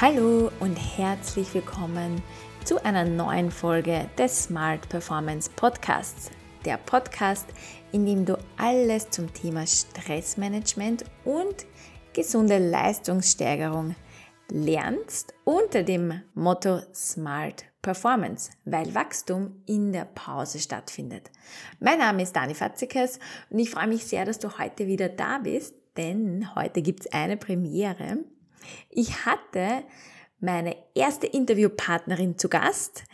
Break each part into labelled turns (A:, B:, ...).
A: Hallo und herzlich willkommen zu einer neuen Folge des Smart Performance Podcasts. Der Podcast, in dem du alles zum Thema Stressmanagement und gesunde Leistungssteigerung lernst unter dem Motto Smart Performance, weil Wachstum in der Pause stattfindet. Mein Name ist Dani Fatzikes und ich freue mich sehr, dass du heute wieder da bist, denn heute gibt es eine Premiere. Ich hatte meine erste Interviewpartnerin zu Gast,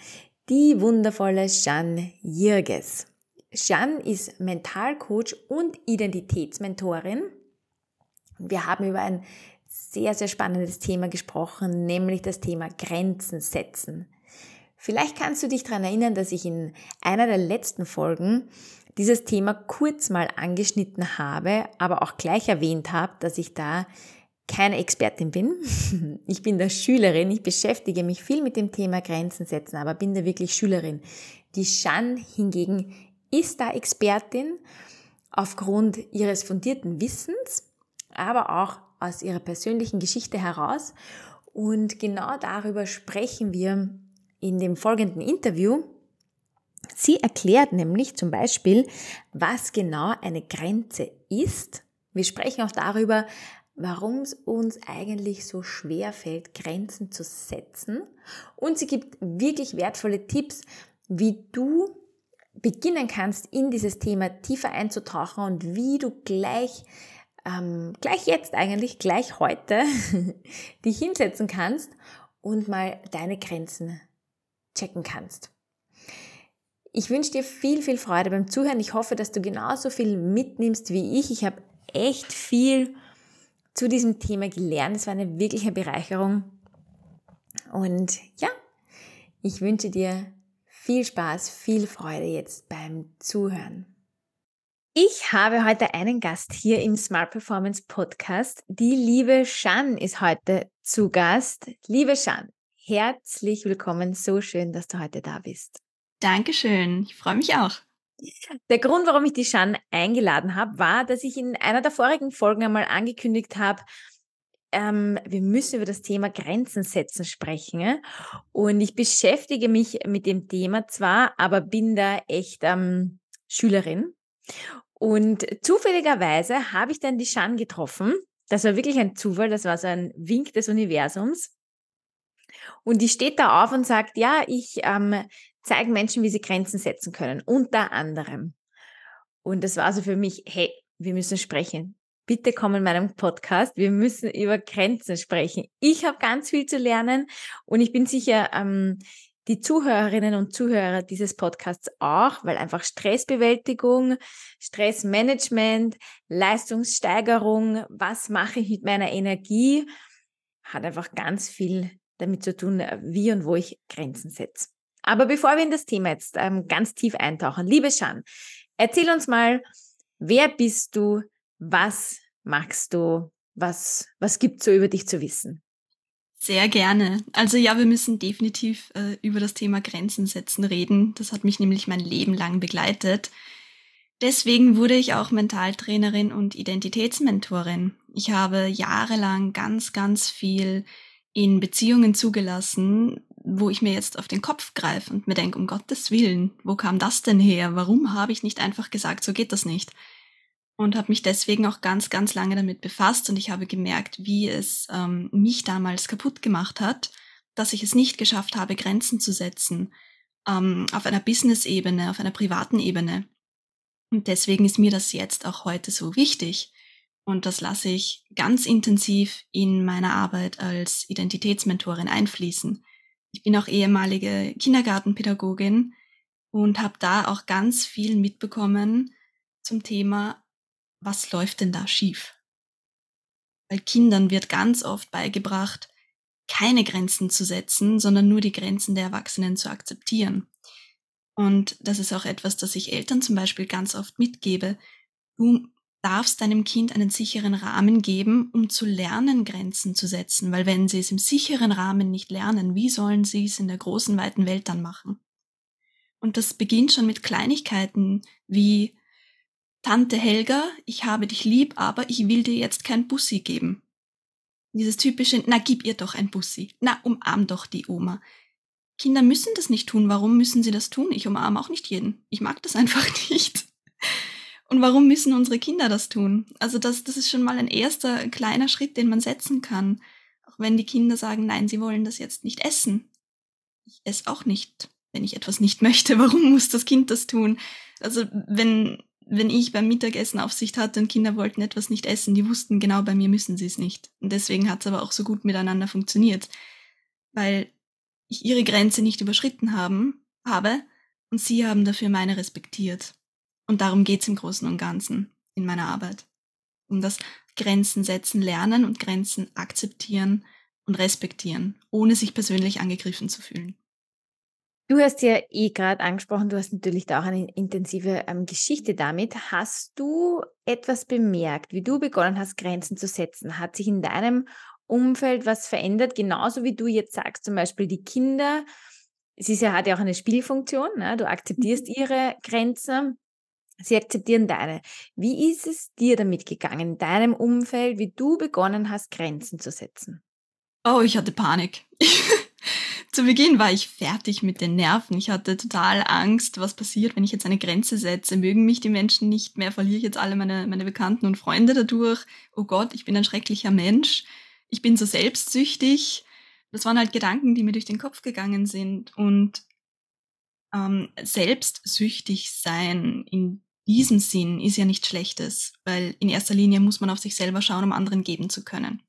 A: die wundervolle Jeanne Jirges. Jeanne ist Mentalcoach und Identitätsmentorin. Wir haben über ein sehr, sehr spannendes Thema gesprochen, nämlich das Thema Grenzen setzen. Vielleicht kannst du dich daran erinnern, dass ich in einer der letzten Folgen dieses Thema kurz mal angeschnitten habe, aber auch gleich erwähnt habe, dass ich da keine Expertin bin. Ich bin da Schülerin, ich beschäftige mich viel mit dem Thema Grenzen setzen, aber bin da wirklich Schülerin. Die Shan hingegen ist da Expertin aufgrund ihres fundierten Wissens, aber auch aus ihrer persönlichen Geschichte heraus. Und genau darüber sprechen wir in dem folgenden Interview. Sie erklärt nämlich zum Beispiel, was genau eine Grenze ist. Wir sprechen auch darüber, warum es uns eigentlich so schwer fällt, Grenzen zu setzen. Und sie gibt wirklich wertvolle Tipps, wie du beginnen kannst, in dieses Thema tiefer einzutauchen und wie du gleich, ähm, gleich jetzt eigentlich, gleich heute, dich hinsetzen kannst und mal deine Grenzen checken kannst. Ich wünsche dir viel, viel Freude beim Zuhören. Ich hoffe, dass du genauso viel mitnimmst wie ich. Ich habe echt viel zu diesem Thema gelernt. Es war eine wirkliche Bereicherung. Und ja, ich wünsche dir viel Spaß, viel Freude jetzt beim Zuhören. Ich habe heute einen Gast hier im Smart Performance Podcast. Die liebe Shan ist heute zu Gast. Liebe Shan, herzlich willkommen. So schön, dass du heute da bist.
B: Dankeschön. Ich freue mich auch.
A: Der Grund, warum ich die Shan eingeladen habe, war, dass ich in einer der vorigen Folgen einmal angekündigt habe, ähm, wir müssen über das Thema Grenzen setzen sprechen. Und ich beschäftige mich mit dem Thema zwar, aber bin da echt ähm, Schülerin. Und zufälligerweise habe ich dann die Shan getroffen. Das war wirklich ein Zufall, das war so ein Wink des Universums. Und die steht da auf und sagt, ja, ich ähm, zeige Menschen, wie sie Grenzen setzen können, unter anderem. Und das war also für mich, hey, wir müssen sprechen. Bitte komm in meinem Podcast. Wir müssen über Grenzen sprechen. Ich habe ganz viel zu lernen und ich bin sicher, ähm, die Zuhörerinnen und Zuhörer dieses Podcasts auch, weil einfach Stressbewältigung, Stressmanagement, Leistungssteigerung, was mache ich mit meiner Energie, hat einfach ganz viel damit zu tun, wie und wo ich Grenzen setze. Aber bevor wir in das Thema jetzt ähm, ganz tief eintauchen, liebe Shan, erzähl uns mal, wer bist du, was magst du, was, was gibt's so über dich zu wissen?
B: Sehr gerne. Also ja, wir müssen definitiv äh, über das Thema Grenzen setzen reden. Das hat mich nämlich mein Leben lang begleitet. Deswegen wurde ich auch Mentaltrainerin und Identitätsmentorin. Ich habe jahrelang ganz, ganz viel in Beziehungen zugelassen, wo ich mir jetzt auf den Kopf greife und mir denke, um Gottes Willen, wo kam das denn her? Warum habe ich nicht einfach gesagt, so geht das nicht? Und habe mich deswegen auch ganz, ganz lange damit befasst und ich habe gemerkt, wie es ähm, mich damals kaputt gemacht hat, dass ich es nicht geschafft habe, Grenzen zu setzen ähm, auf einer Business-Ebene, auf einer privaten Ebene. Und deswegen ist mir das jetzt auch heute so wichtig. Und das lasse ich ganz intensiv in meiner Arbeit als Identitätsmentorin einfließen. Ich bin auch ehemalige Kindergartenpädagogin und habe da auch ganz viel mitbekommen zum Thema, was läuft denn da schief? Weil Kindern wird ganz oft beigebracht, keine Grenzen zu setzen, sondern nur die Grenzen der Erwachsenen zu akzeptieren. Und das ist auch etwas, das ich Eltern zum Beispiel ganz oft mitgebe. Du darfst deinem Kind einen sicheren Rahmen geben, um zu lernen, Grenzen zu setzen, weil wenn sie es im sicheren Rahmen nicht lernen, wie sollen sie es in der großen, weiten Welt dann machen? Und das beginnt schon mit Kleinigkeiten wie Tante Helga, ich habe dich lieb, aber ich will dir jetzt kein Bussi geben. Dieses typische, na gib ihr doch ein Bussi, na umarm doch die Oma. Kinder müssen das nicht tun. Warum müssen sie das tun? Ich umarme auch nicht jeden. Ich mag das einfach nicht. Und warum müssen unsere Kinder das tun? Also das, das ist schon mal ein erster kleiner Schritt, den man setzen kann. Auch wenn die Kinder sagen, nein, sie wollen das jetzt nicht essen. Ich esse auch nicht, wenn ich etwas nicht möchte. Warum muss das Kind das tun? Also wenn, wenn ich beim Mittagessen Aufsicht hatte und Kinder wollten etwas nicht essen, die wussten genau, bei mir müssen sie es nicht. Und deswegen hat es aber auch so gut miteinander funktioniert. Weil ich ihre Grenze nicht überschritten haben, habe und sie haben dafür meine respektiert. Und darum geht's im Großen und Ganzen in meiner Arbeit. Um das Grenzen setzen lernen und Grenzen akzeptieren und respektieren, ohne sich persönlich angegriffen zu fühlen.
A: Du hast ja eh gerade angesprochen, du hast natürlich da auch eine intensive ähm, Geschichte damit. Hast du etwas bemerkt, wie du begonnen hast, Grenzen zu setzen? Hat sich in deinem Umfeld was verändert? Genauso wie du jetzt sagst, zum Beispiel die Kinder. Es ist ja, hat ja auch eine Spielfunktion. Ne? Du akzeptierst mhm. ihre Grenzen. Sie akzeptieren deine. Wie ist es dir damit gegangen, in deinem Umfeld, wie du begonnen hast, Grenzen zu setzen?
B: Oh, ich hatte Panik. Zu Beginn war ich fertig mit den Nerven. Ich hatte total Angst, was passiert, wenn ich jetzt eine Grenze setze. Mögen mich die Menschen nicht mehr? Verliere ich jetzt alle meine, meine Bekannten und Freunde dadurch? Oh Gott, ich bin ein schrecklicher Mensch. Ich bin so selbstsüchtig. Das waren halt Gedanken, die mir durch den Kopf gegangen sind. Und ähm, selbstsüchtig sein in diesem Sinn ist ja nichts Schlechtes, weil in erster Linie muss man auf sich selber schauen, um anderen geben zu können.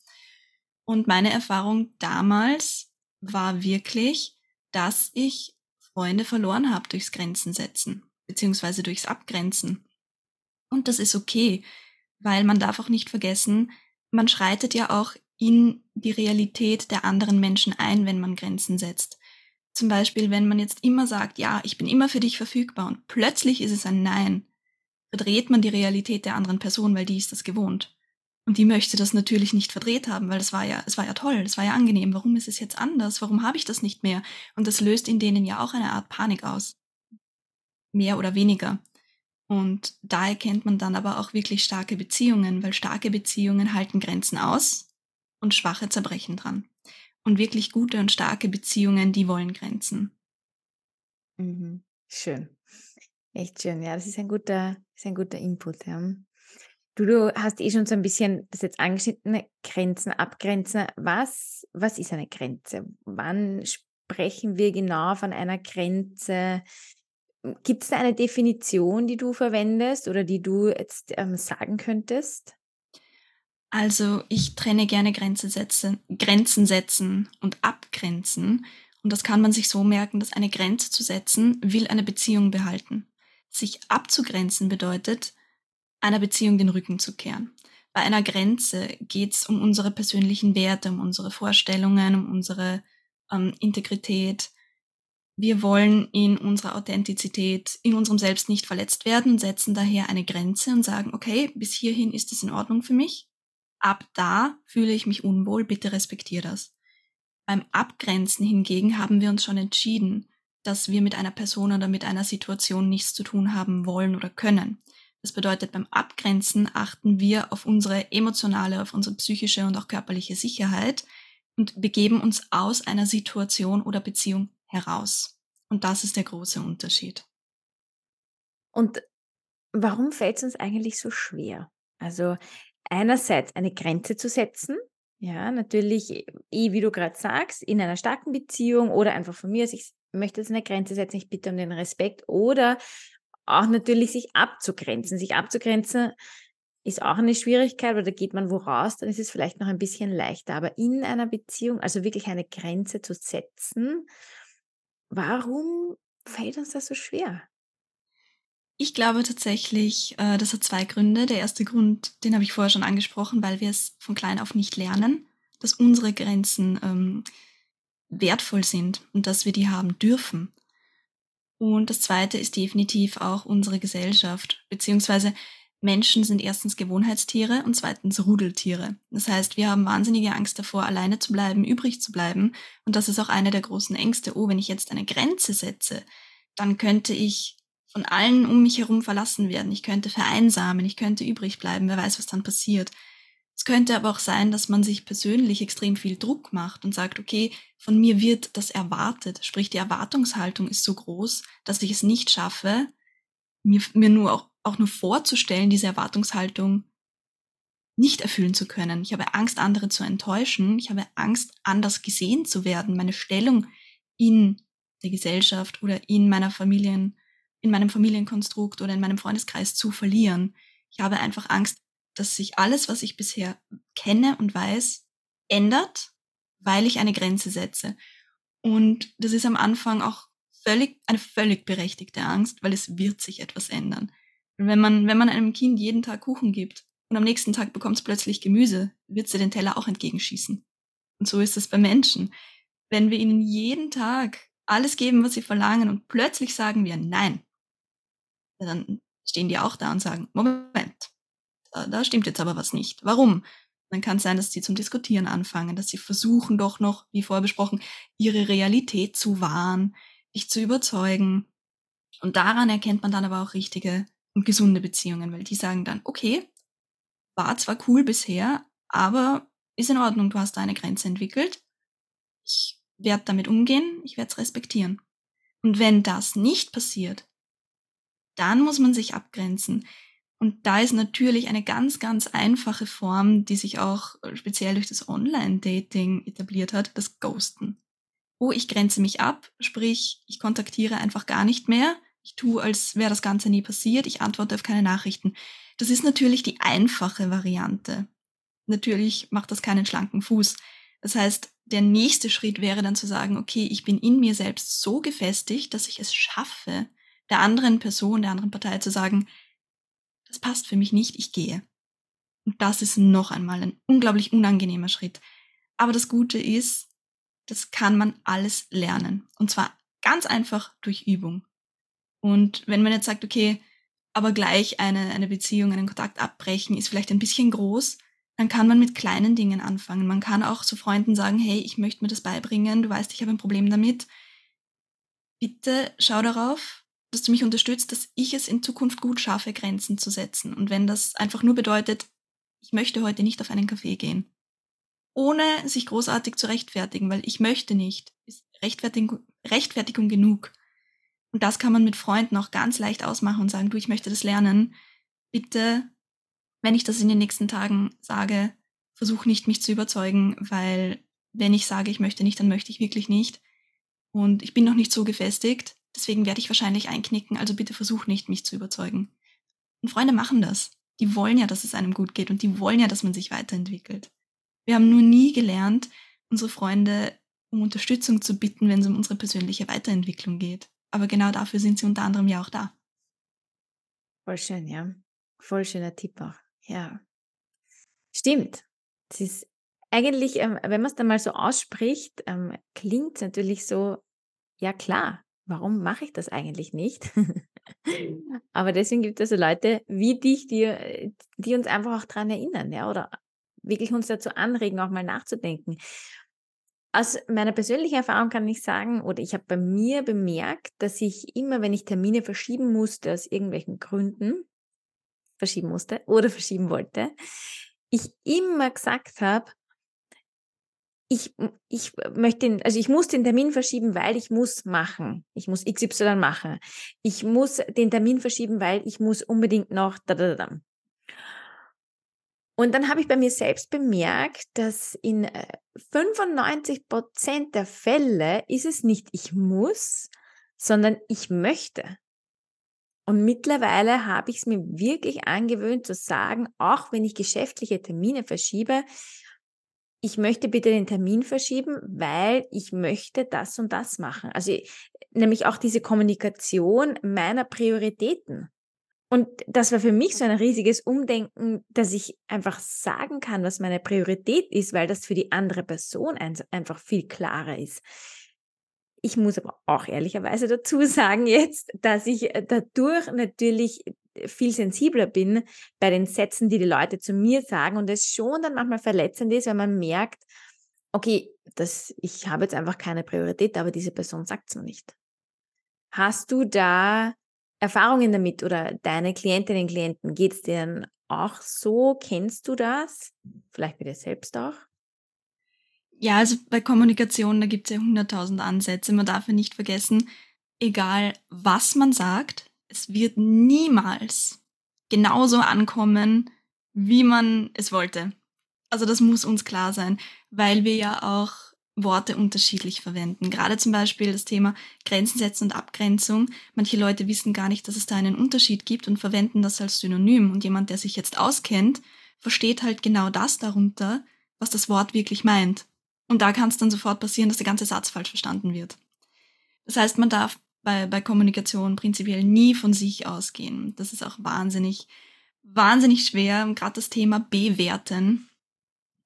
B: Und meine Erfahrung damals war wirklich, dass ich Freunde verloren habe durchs Grenzen setzen, beziehungsweise durchs Abgrenzen. Und das ist okay, weil man darf auch nicht vergessen, man schreitet ja auch in die Realität der anderen Menschen ein, wenn man Grenzen setzt. Zum Beispiel, wenn man jetzt immer sagt, ja, ich bin immer für dich verfügbar und plötzlich ist es ein Nein, verdreht man die Realität der anderen Person, weil die ist das gewohnt. Und die möchte das natürlich nicht verdreht haben, weil es war ja, es war ja toll, es war ja angenehm. Warum ist es jetzt anders? Warum habe ich das nicht mehr? Und das löst in denen ja auch eine Art Panik aus. Mehr oder weniger. Und da erkennt man dann aber auch wirklich starke Beziehungen, weil starke Beziehungen halten Grenzen aus und schwache zerbrechen dran. Und wirklich gute und starke Beziehungen, die wollen Grenzen.
A: Mhm. Schön. Echt schön. Ja, das ist ein guter, ist ein guter Input. Ja. Du, du hast eh schon so ein bisschen das jetzt angeschnitten, Grenzen abgrenzen. Was, was ist eine Grenze? Wann sprechen wir genau von einer Grenze? Gibt es da eine Definition, die du verwendest oder die du jetzt ähm, sagen könntest?
B: Also ich trenne gerne Grenzen setzen, Grenzen setzen und abgrenzen. Und das kann man sich so merken, dass eine Grenze zu setzen will eine Beziehung behalten. Sich abzugrenzen bedeutet, einer Beziehung den Rücken zu kehren. Bei einer Grenze geht es um unsere persönlichen Werte, um unsere Vorstellungen, um unsere ähm, Integrität. Wir wollen in unserer Authentizität, in unserem Selbst nicht verletzt werden, setzen daher eine Grenze und sagen, okay, bis hierhin ist es in Ordnung für mich. Ab da fühle ich mich unwohl, bitte respektiere das. Beim Abgrenzen hingegen haben wir uns schon entschieden, dass wir mit einer Person oder mit einer Situation nichts zu tun haben wollen oder können. Das bedeutet, beim Abgrenzen achten wir auf unsere emotionale, auf unsere psychische und auch körperliche Sicherheit und begeben uns aus einer Situation oder Beziehung heraus. Und das ist der große Unterschied.
A: Und warum fällt es uns eigentlich so schwer? Also einerseits eine Grenze zu setzen, ja, natürlich, eh, wie du gerade sagst, in einer starken Beziehung oder einfach von mir, ich möchte jetzt eine Grenze setzen, ich bitte um den Respekt oder auch natürlich sich abzugrenzen. Sich abzugrenzen ist auch eine Schwierigkeit, weil da geht man wo raus, dann ist es vielleicht noch ein bisschen leichter. Aber in einer Beziehung, also wirklich eine Grenze zu setzen, warum fällt uns das so schwer?
B: Ich glaube tatsächlich, äh, das hat zwei Gründe. Der erste Grund, den habe ich vorher schon angesprochen, weil wir es von klein auf nicht lernen, dass unsere Grenzen ähm, wertvoll sind und dass wir die haben dürfen. Und das Zweite ist definitiv auch unsere Gesellschaft, beziehungsweise Menschen sind erstens Gewohnheitstiere und zweitens Rudeltiere. Das heißt, wir haben wahnsinnige Angst davor, alleine zu bleiben, übrig zu bleiben. Und das ist auch eine der großen Ängste. Oh, wenn ich jetzt eine Grenze setze, dann könnte ich von allen um mich herum verlassen werden. Ich könnte vereinsamen, ich könnte übrig bleiben. Wer weiß, was dann passiert. Es könnte aber auch sein, dass man sich persönlich extrem viel Druck macht und sagt, okay, von mir wird das erwartet. Sprich, die Erwartungshaltung ist so groß, dass ich es nicht schaffe, mir, mir nur auch, auch nur vorzustellen, diese Erwartungshaltung nicht erfüllen zu können. Ich habe Angst, andere zu enttäuschen. Ich habe Angst, anders gesehen zu werden, meine Stellung in der Gesellschaft oder in meiner Familien, in meinem Familienkonstrukt oder in meinem Freundeskreis zu verlieren. Ich habe einfach Angst, dass sich alles, was ich bisher kenne und weiß, ändert, weil ich eine Grenze setze. Und das ist am Anfang auch völlig, eine völlig berechtigte Angst, weil es wird sich etwas ändern. Wenn man, wenn man einem Kind jeden Tag Kuchen gibt und am nächsten Tag bekommt es plötzlich Gemüse, wird sie den Teller auch entgegenschießen. Und so ist es bei Menschen. Wenn wir ihnen jeden Tag alles geben, was sie verlangen und plötzlich sagen wir Nein, dann stehen die auch da und sagen, Moment, da, stimmt jetzt aber was nicht. Warum? Dann kann es sein, dass sie zum Diskutieren anfangen, dass sie versuchen doch noch, wie vorher besprochen, ihre Realität zu wahren, dich zu überzeugen. Und daran erkennt man dann aber auch richtige und gesunde Beziehungen, weil die sagen dann, okay, war zwar cool bisher, aber ist in Ordnung, du hast da eine Grenze entwickelt. Ich werde damit umgehen, ich werde es respektieren. Und wenn das nicht passiert, dann muss man sich abgrenzen. Und da ist natürlich eine ganz, ganz einfache Form, die sich auch speziell durch das Online-Dating etabliert hat, das Ghosten. Oh, ich grenze mich ab, sprich, ich kontaktiere einfach gar nicht mehr. Ich tue, als wäre das Ganze nie passiert. Ich antworte auf keine Nachrichten. Das ist natürlich die einfache Variante. Natürlich macht das keinen schlanken Fuß. Das heißt, der nächste Schritt wäre dann zu sagen, okay, ich bin in mir selbst so gefestigt, dass ich es schaffe, der anderen Person, der anderen Partei zu sagen, das passt für mich nicht, ich gehe. Und das ist noch einmal ein unglaublich unangenehmer Schritt. Aber das Gute ist, das kann man alles lernen. Und zwar ganz einfach durch Übung. Und wenn man jetzt sagt, okay, aber gleich eine, eine Beziehung, einen Kontakt abbrechen, ist vielleicht ein bisschen groß, dann kann man mit kleinen Dingen anfangen. Man kann auch zu Freunden sagen, hey, ich möchte mir das beibringen, du weißt, ich habe ein Problem damit. Bitte schau darauf, dass du mich unterstützt, dass ich es in Zukunft gut schaffe, Grenzen zu setzen. Und wenn das einfach nur bedeutet, ich möchte heute nicht auf einen Kaffee gehen, ohne sich großartig zu rechtfertigen, weil ich möchte nicht, ist Rechtfertigung, Rechtfertigung genug. Und das kann man mit Freunden auch ganz leicht ausmachen und sagen, du, ich möchte das lernen. Bitte, wenn ich das in den nächsten Tagen sage, versuch nicht, mich zu überzeugen, weil wenn ich sage, ich möchte nicht, dann möchte ich wirklich nicht. Und ich bin noch nicht so gefestigt. Deswegen werde ich wahrscheinlich einknicken, also bitte versuch nicht, mich zu überzeugen. Und Freunde machen das. Die wollen ja, dass es einem gut geht und die wollen ja, dass man sich weiterentwickelt. Wir haben nur nie gelernt, unsere Freunde um Unterstützung zu bitten, wenn es um unsere persönliche Weiterentwicklung geht. Aber genau dafür sind sie unter anderem ja auch da.
A: Voll schön, ja. Voll schöner Tipp auch. Ja. Stimmt. Es ist eigentlich, ähm, wenn man es dann mal so ausspricht, ähm, klingt es natürlich so, ja klar, warum mache ich das eigentlich nicht? Aber deswegen gibt es so Leute wie dich, die, die uns einfach auch daran erinnern, ja, oder wirklich uns dazu anregen, auch mal nachzudenken. Aus meiner persönlichen Erfahrung kann ich sagen, oder ich habe bei mir bemerkt, dass ich immer, wenn ich Termine verschieben musste, aus irgendwelchen Gründen, verschieben musste oder verschieben wollte, ich immer gesagt habe, ich, ich möchte den, also ich muss den Termin verschieben, weil ich muss machen. Ich muss XY machen. Ich muss den Termin verschieben, weil ich muss unbedingt noch da, da, da. Und dann habe ich bei mir selbst bemerkt, dass in 95 äh, Prozent der Fälle ist es nicht ich muss, sondern ich möchte. Und mittlerweile habe ich es mir wirklich angewöhnt zu sagen, auch wenn ich geschäftliche Termine verschiebe, ich möchte bitte den Termin verschieben, weil ich möchte das und das machen. Also nämlich auch diese Kommunikation meiner Prioritäten. Und das war für mich so ein riesiges Umdenken, dass ich einfach sagen kann, was meine Priorität ist, weil das für die andere Person einfach viel klarer ist. Ich muss aber auch ehrlicherweise dazu sagen jetzt, dass ich dadurch natürlich viel sensibler bin bei den Sätzen, die die Leute zu mir sagen und es schon dann manchmal verletzend ist, wenn man merkt, okay, das, ich habe jetzt einfach keine Priorität, aber diese Person sagt es mir nicht. Hast du da Erfahrungen damit oder deine Klientinnen und Klienten, geht es denen auch so? Kennst du das? Vielleicht bei dir selbst auch?
B: Ja, also bei Kommunikation, da gibt es ja hunderttausend Ansätze. Man darf ja nicht vergessen, egal was man sagt, es wird niemals genauso ankommen, wie man es wollte. Also das muss uns klar sein, weil wir ja auch Worte unterschiedlich verwenden. Gerade zum Beispiel das Thema Grenzen setzen und Abgrenzung. Manche Leute wissen gar nicht, dass es da einen Unterschied gibt und verwenden das als Synonym. Und jemand, der sich jetzt auskennt, versteht halt genau das darunter, was das Wort wirklich meint. Und da kann es dann sofort passieren, dass der ganze Satz falsch verstanden wird. Das heißt, man darf bei, bei Kommunikation prinzipiell nie von sich ausgehen. Das ist auch wahnsinnig, wahnsinnig schwer. Gerade das Thema bewerten.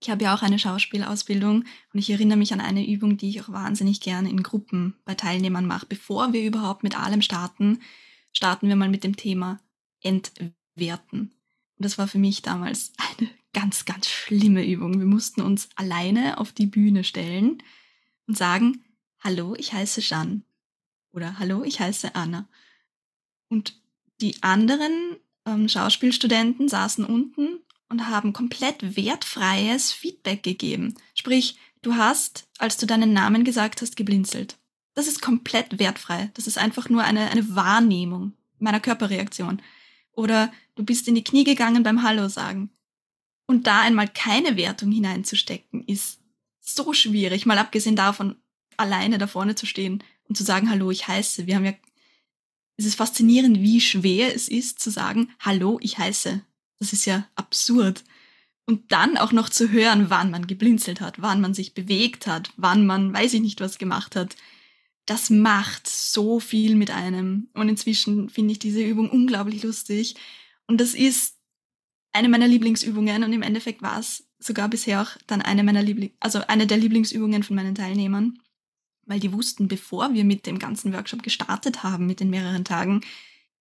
B: Ich habe ja auch eine Schauspielausbildung und ich erinnere mich an eine Übung, die ich auch wahnsinnig gerne in Gruppen bei Teilnehmern mache. Bevor wir überhaupt mit allem starten, starten wir mal mit dem Thema Entwerten. Und das war für mich damals eine ganz, ganz schlimme Übung. Wir mussten uns alleine auf die Bühne stellen und sagen, hallo, ich heiße Jeanne. Oder hallo, ich heiße Anna. Und die anderen ähm, Schauspielstudenten saßen unten und haben komplett wertfreies Feedback gegeben. Sprich, du hast, als du deinen Namen gesagt hast, geblinzelt. Das ist komplett wertfrei. Das ist einfach nur eine, eine Wahrnehmung meiner Körperreaktion. Oder du bist in die Knie gegangen beim Hallo sagen. Und da einmal keine Wertung hineinzustecken, ist so schwierig, mal abgesehen davon, alleine da vorne zu stehen und zu sagen, hallo, ich heiße. Wir haben ja, es ist faszinierend, wie schwer es ist zu sagen, hallo, ich heiße. Das ist ja absurd. Und dann auch noch zu hören, wann man geblinzelt hat, wann man sich bewegt hat, wann man, weiß ich nicht, was gemacht hat. Das macht so viel mit einem. Und inzwischen finde ich diese Übung unglaublich lustig. Und das ist eine meiner Lieblingsübungen und im Endeffekt war es sogar bisher auch dann eine meiner Liebling also eine der Lieblingsübungen von meinen Teilnehmern weil die wussten, bevor wir mit dem ganzen Workshop gestartet haben, mit den mehreren Tagen,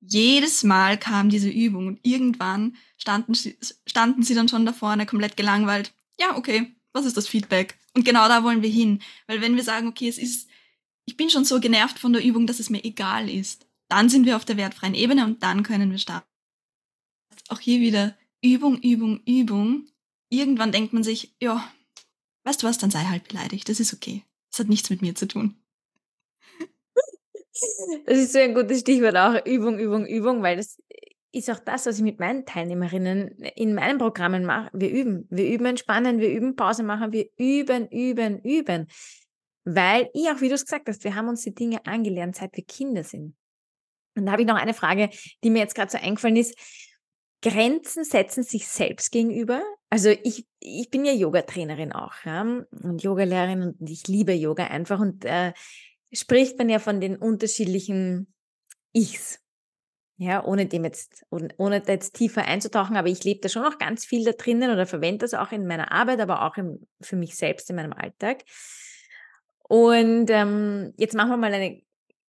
B: jedes Mal kam diese Übung und irgendwann standen sie, standen sie dann schon da vorne komplett gelangweilt. Ja, okay, was ist das Feedback? Und genau da wollen wir hin. Weil wenn wir sagen, okay, es ist, ich bin schon so genervt von der Übung, dass es mir egal ist, dann sind wir auf der wertfreien Ebene und dann können wir starten. Auch hier wieder Übung, Übung, Übung. Irgendwann denkt man sich, ja, weißt du was, dann sei halt beleidigt, das ist okay. Das hat nichts mit mir zu tun.
A: Das ist so ein gutes Stichwort auch, Übung, Übung, Übung, weil das ist auch das, was ich mit meinen Teilnehmerinnen in meinen Programmen mache. Wir üben. Wir üben entspannen, wir üben Pause machen, wir üben, üben, üben. Weil ich auch, wie du es gesagt hast, wir haben uns die Dinge angelernt, seit wir Kinder sind. Und da habe ich noch eine Frage, die mir jetzt gerade so eingefallen ist. Grenzen setzen sich selbst gegenüber. Also ich, ich bin ja Yoga-Trainerin auch ja, und Yogalehrerin und ich liebe Yoga einfach und äh, spricht man ja von den unterschiedlichen Ichs. Ja, ohne dem jetzt, ohne da jetzt tiefer einzutauchen, aber ich lebe da schon noch ganz viel da drinnen oder verwende das auch in meiner Arbeit, aber auch im, für mich selbst in meinem Alltag. Und ähm, jetzt machen wir mal eine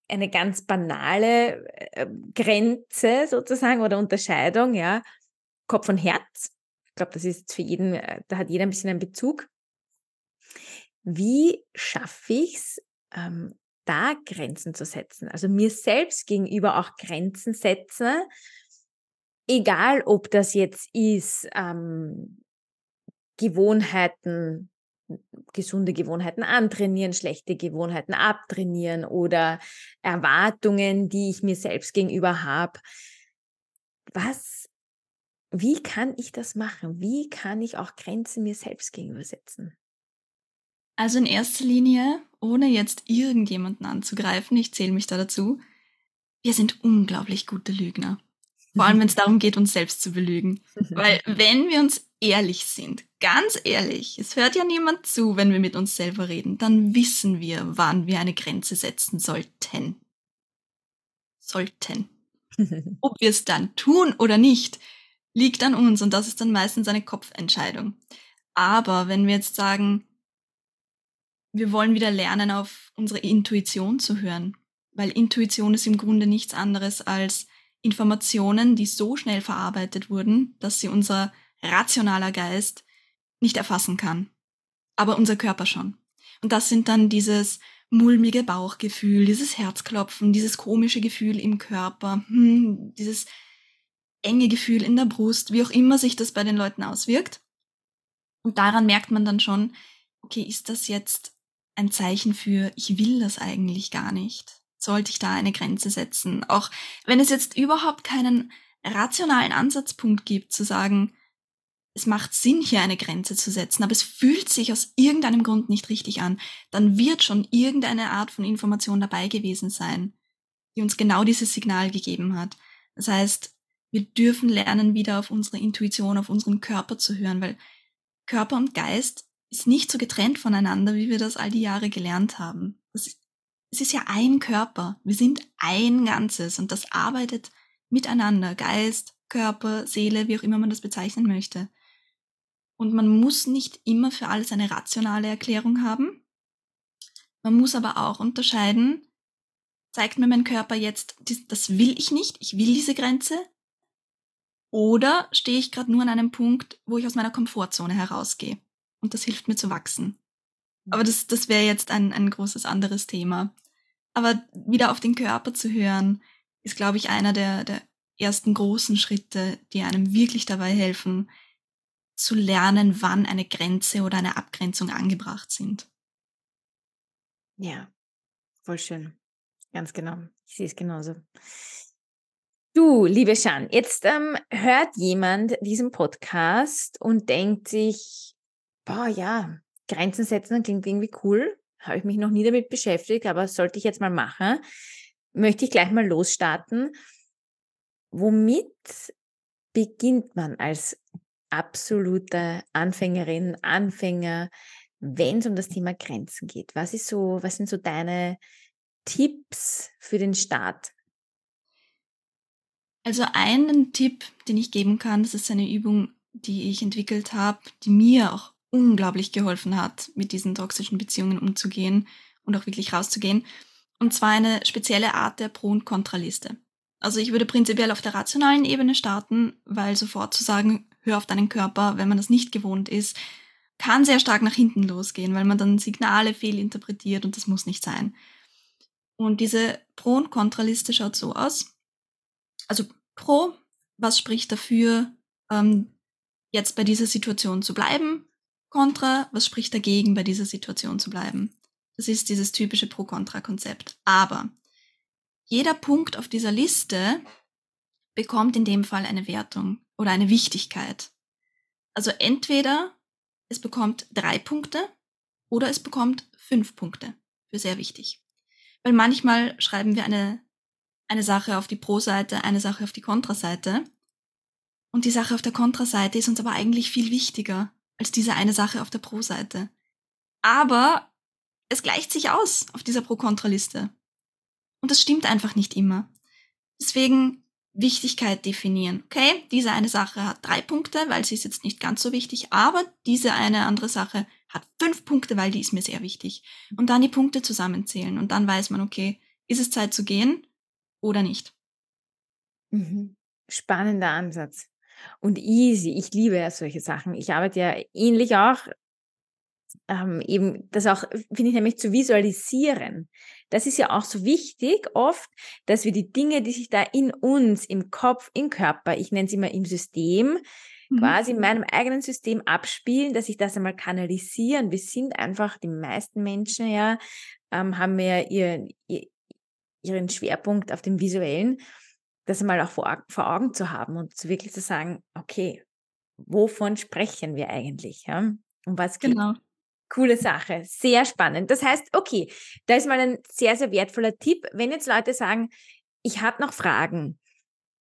A: eine ganz banale äh, Grenze sozusagen oder Unterscheidung, ja, Kopf und Herz. Glaube, das ist für jeden, äh, da hat jeder ein bisschen einen Bezug. Wie schaffe ich es, ähm, da Grenzen zu setzen? Also mir selbst gegenüber auch Grenzen setzen, egal ob das jetzt ist, ähm, Gewohnheiten gesunde Gewohnheiten antrainieren, schlechte Gewohnheiten abtrainieren oder Erwartungen, die ich mir selbst gegenüber habe. Was, wie kann ich das machen? Wie kann ich auch Grenzen mir selbst gegenüber setzen?
B: Also in erster Linie, ohne jetzt irgendjemanden anzugreifen, ich zähle mich da dazu, wir sind unglaublich gute Lügner. Vor allem, wenn es darum geht, uns selbst zu belügen. Weil wenn wir uns ehrlich sind, ganz ehrlich, es hört ja niemand zu, wenn wir mit uns selber reden, dann wissen wir, wann wir eine Grenze setzen sollten. Sollten. Ob wir es dann tun oder nicht, liegt an uns und das ist dann meistens eine Kopfentscheidung. Aber wenn wir jetzt sagen, wir wollen wieder lernen, auf unsere Intuition zu hören, weil Intuition ist im Grunde nichts anderes als Informationen, die so schnell verarbeitet wurden, dass sie unser rationaler Geist nicht erfassen kann. Aber unser Körper schon. Und das sind dann dieses mulmige Bauchgefühl, dieses Herzklopfen, dieses komische Gefühl im Körper, hm, dieses enge Gefühl in der Brust, wie auch immer sich das bei den Leuten auswirkt. Und daran merkt man dann schon, okay, ist das jetzt ein Zeichen für, ich will das eigentlich gar nicht? Sollte ich da eine Grenze setzen? Auch wenn es jetzt überhaupt keinen rationalen Ansatzpunkt gibt, zu sagen, es macht Sinn, hier eine Grenze zu setzen, aber es fühlt sich aus irgendeinem Grund nicht richtig an, dann wird schon irgendeine Art von Information dabei gewesen sein, die uns genau dieses Signal gegeben hat. Das heißt, wir dürfen lernen, wieder auf unsere Intuition, auf unseren Körper zu hören, weil Körper und Geist ist nicht so getrennt voneinander, wie wir das all die Jahre gelernt haben. es ist ja ein Körper. Wir sind ein Ganzes und das arbeitet miteinander. Geist, Körper, Seele, wie auch immer man das bezeichnen möchte. Und man muss nicht immer für alles eine rationale Erklärung haben. Man muss aber auch unterscheiden, zeigt mir mein Körper jetzt, das will ich nicht, ich will diese Grenze, oder stehe ich gerade nur an einem Punkt, wo ich aus meiner Komfortzone herausgehe. Und das hilft mir zu wachsen. Aber das, das wäre jetzt ein, ein großes anderes Thema. Aber wieder auf den Körper zu hören, ist, glaube ich, einer der, der ersten großen Schritte, die einem wirklich dabei helfen, zu lernen, wann eine Grenze oder eine Abgrenzung angebracht sind.
A: Ja, voll schön. Ganz genau. Ich sehe es genauso. Du, liebe Schan, jetzt ähm, hört jemand diesen Podcast und denkt sich, boah, ja, Grenzen setzen klingt irgendwie cool. Habe ich mich noch nie damit beschäftigt, aber sollte ich jetzt mal machen. Möchte ich gleich mal losstarten. Womit beginnt man als absolute Anfängerin, Anfänger, wenn es um das Thema Grenzen geht? Was ist so, was sind so deine Tipps für den Start?
B: Also einen Tipp, den ich geben kann, das ist eine Übung, die ich entwickelt habe, die mir auch unglaublich geholfen hat, mit diesen toxischen Beziehungen umzugehen und auch wirklich rauszugehen. Und zwar eine spezielle Art der Pro- und Kontraliste. Also ich würde prinzipiell auf der rationalen Ebene starten, weil sofort zu sagen, hör auf deinen Körper, wenn man das nicht gewohnt ist, kann sehr stark nach hinten losgehen, weil man dann Signale fehlinterpretiert und das muss nicht sein. Und diese Pro- und Kontraliste schaut so aus also pro, was spricht dafür, ähm, jetzt bei dieser Situation zu bleiben? Contra, was spricht dagegen, bei dieser Situation zu bleiben? Das ist dieses typische Pro-Kontra-Konzept. Aber jeder Punkt auf dieser Liste bekommt in dem Fall eine Wertung oder eine Wichtigkeit. Also entweder es bekommt drei Punkte oder es bekommt fünf Punkte für sehr wichtig. Weil manchmal schreiben wir eine eine Sache auf die Pro-Seite, eine Sache auf die Kontra-Seite. Und die Sache auf der Kontra-Seite ist uns aber eigentlich viel wichtiger als diese eine Sache auf der Pro-Seite. Aber es gleicht sich aus auf dieser Pro-Kontra-Liste. Und das stimmt einfach nicht immer. Deswegen Wichtigkeit definieren. Okay, diese eine Sache hat drei Punkte, weil sie ist jetzt nicht ganz so wichtig, aber diese eine andere Sache hat fünf Punkte, weil die ist mir sehr wichtig. Und dann die Punkte zusammenzählen und dann weiß man, okay, ist es Zeit zu gehen oder nicht.
A: Mhm. Spannender Ansatz. Und easy. Ich liebe ja solche Sachen. Ich arbeite ja ähnlich auch, ähm, eben das auch, finde ich nämlich zu visualisieren. Das ist ja auch so wichtig oft, dass wir die Dinge, die sich da in uns, im Kopf, im Körper, ich nenne es immer im System, mhm. quasi in meinem eigenen System abspielen, dass ich das einmal kanalisieren. Wir sind einfach, die meisten Menschen ja, ähm, haben ja ihr, ihr, ihren Schwerpunkt auf dem Visuellen, das mal auch vor, vor Augen zu haben und zu wirklich zu sagen, okay, wovon sprechen wir eigentlich? Ja? Um was geht genau. Coole Sache, sehr spannend. Das heißt, okay, da ist mal ein sehr, sehr wertvoller Tipp. Wenn jetzt Leute sagen, ich habe noch Fragen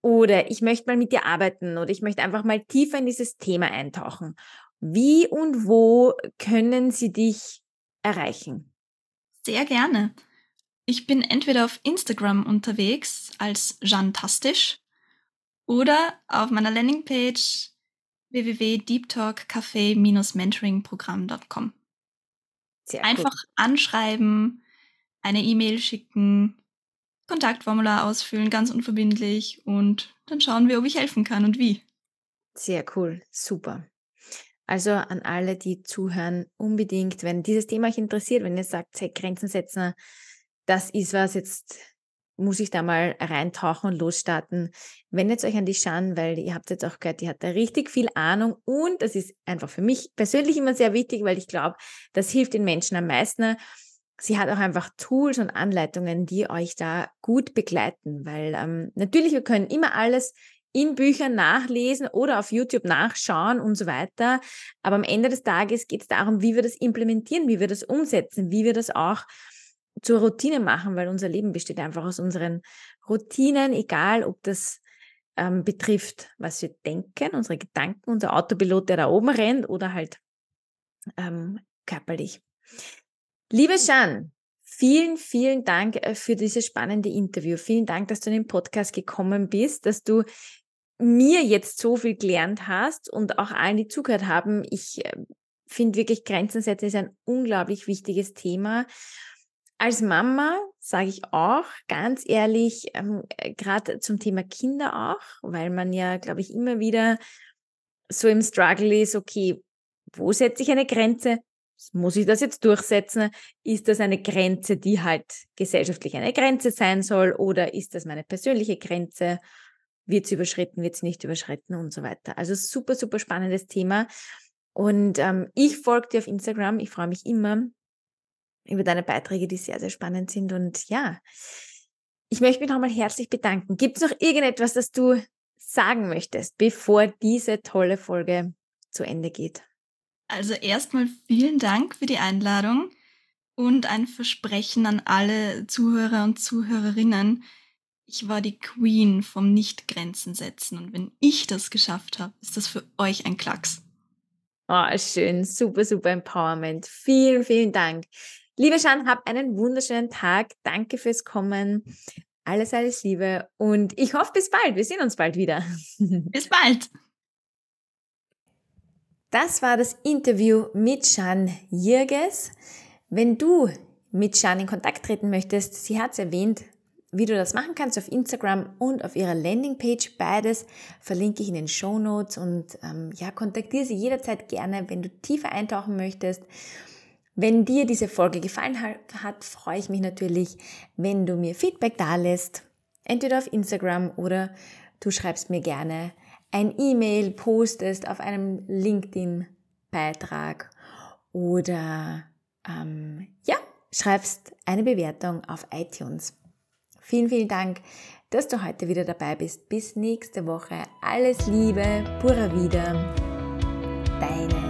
A: oder ich möchte mal mit dir arbeiten oder ich möchte einfach mal tiefer in dieses Thema eintauchen, wie und wo können sie dich erreichen?
B: Sehr gerne. Ich bin entweder auf Instagram unterwegs als Jeantastisch oder auf meiner Landingpage www.deeptalkcafé-mentoringprogramm.com. Einfach gut. anschreiben, eine E-Mail schicken, Kontaktformular ausfüllen, ganz unverbindlich und dann schauen wir, ob ich helfen kann und wie.
A: Sehr cool, super. Also an alle, die zuhören, unbedingt, wenn dieses Thema euch interessiert, wenn ihr sagt, hey, Grenzen setzen, das ist was jetzt, muss ich da mal reintauchen und losstarten. Wendet euch an die Shan, weil ihr habt jetzt auch gehört, die hat da richtig viel Ahnung und das ist einfach für mich persönlich immer sehr wichtig, weil ich glaube, das hilft den Menschen am meisten. Sie hat auch einfach Tools und Anleitungen, die euch da gut begleiten, weil ähm, natürlich, wir können immer alles in Büchern nachlesen oder auf YouTube nachschauen und so weiter. Aber am Ende des Tages geht es darum, wie wir das implementieren, wie wir das umsetzen, wie wir das auch zur Routine machen, weil unser Leben besteht einfach aus unseren Routinen, egal ob das ähm, betrifft, was wir denken, unsere Gedanken, unser Autopilot, der da oben rennt oder halt ähm, körperlich. Liebe Shan, vielen, vielen Dank äh, für dieses spannende Interview. Vielen Dank, dass du in den Podcast gekommen bist, dass du mir jetzt so viel gelernt hast und auch allen, die zugehört haben. Ich äh, finde wirklich, Grenzen setzen ist ein unglaublich wichtiges Thema. Als Mama sage ich auch ganz ehrlich, ähm, äh, gerade zum Thema Kinder auch, weil man ja, glaube ich, immer wieder so im Struggle ist, okay, wo setze ich eine Grenze? Muss ich das jetzt durchsetzen? Ist das eine Grenze, die halt gesellschaftlich eine Grenze sein soll? Oder ist das meine persönliche Grenze? Wird es überschritten, wird es nicht überschritten und so weiter. Also super, super spannendes Thema. Und ähm, ich folge dir auf Instagram. Ich freue mich immer, über deine Beiträge, die sehr, sehr spannend sind. Und ja, ich möchte mich nochmal herzlich bedanken. Gibt es noch irgendetwas, das du sagen möchtest, bevor diese tolle Folge zu Ende geht?
B: Also erstmal vielen Dank für die Einladung und ein Versprechen an alle Zuhörer und Zuhörerinnen. Ich war die Queen vom Nicht-Grenzen setzen und wenn ich das geschafft habe, ist das für euch ein Klacks.
A: Oh, schön, super, super Empowerment. Vielen, vielen Dank. Liebe Schan, hab einen wunderschönen Tag. Danke fürs Kommen. Alles, alles Liebe und ich hoffe bis bald. Wir sehen uns bald wieder.
B: Bis bald.
A: Das war das Interview mit Shan Jirges. Wenn du mit Shan in Kontakt treten möchtest, sie hat es erwähnt, wie du das machen kannst auf Instagram und auf ihrer Landingpage. Beides verlinke ich in den Show Notes und ähm, ja, kontaktiere sie jederzeit gerne, wenn du tiefer eintauchen möchtest. Wenn dir diese Folge gefallen hat, freue ich mich natürlich, wenn du mir Feedback da lässt, entweder auf Instagram oder du schreibst mir gerne ein E-Mail, postest auf einem LinkedIn-Beitrag oder ähm, ja, schreibst eine Bewertung auf iTunes. Vielen, vielen Dank, dass du heute wieder dabei bist. Bis nächste Woche. Alles Liebe, pura wieder. Deine.